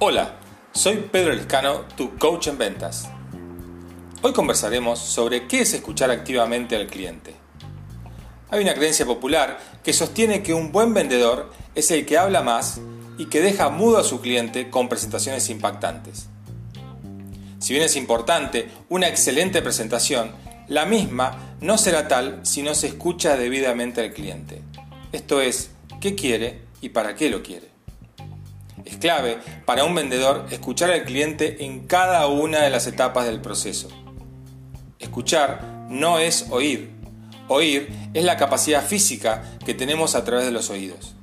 Hola, soy Pedro Lescano, tu coach en ventas. Hoy conversaremos sobre qué es escuchar activamente al cliente. Hay una creencia popular que sostiene que un buen vendedor es el que habla más y que deja mudo a su cliente con presentaciones impactantes. Si bien es importante una excelente presentación, la misma no será tal si no se escucha debidamente al cliente. Esto es, qué quiere y para qué lo quiere. Es clave para un vendedor escuchar al cliente en cada una de las etapas del proceso. Escuchar no es oír. Oír es la capacidad física que tenemos a través de los oídos.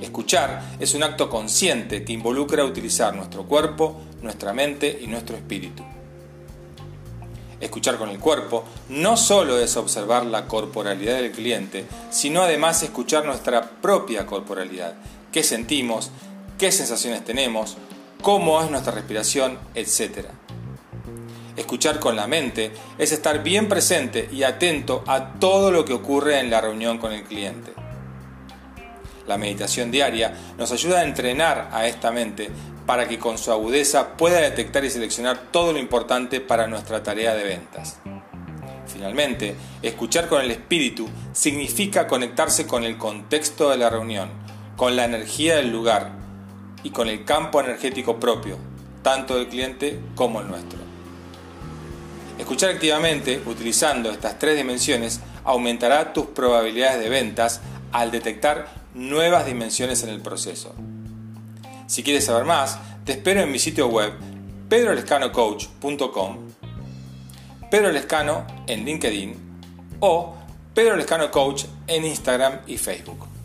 Escuchar es un acto consciente que involucra utilizar nuestro cuerpo, nuestra mente y nuestro espíritu. Escuchar con el cuerpo no solo es observar la corporalidad del cliente, sino además escuchar nuestra propia corporalidad, qué sentimos, qué sensaciones tenemos, cómo es nuestra respiración, etc. Escuchar con la mente es estar bien presente y atento a todo lo que ocurre en la reunión con el cliente. La meditación diaria nos ayuda a entrenar a esta mente para que con su agudeza pueda detectar y seleccionar todo lo importante para nuestra tarea de ventas. Finalmente, escuchar con el espíritu significa conectarse con el contexto de la reunión, con la energía del lugar y con el campo energético propio, tanto del cliente como el nuestro. Escuchar activamente, utilizando estas tres dimensiones, aumentará tus probabilidades de ventas al detectar nuevas dimensiones en el proceso. Si quieres saber más, te espero en mi sitio web pedrolescanocoach.com, Pedro Lescano en LinkedIn o Pedro Lescano Coach en Instagram y Facebook.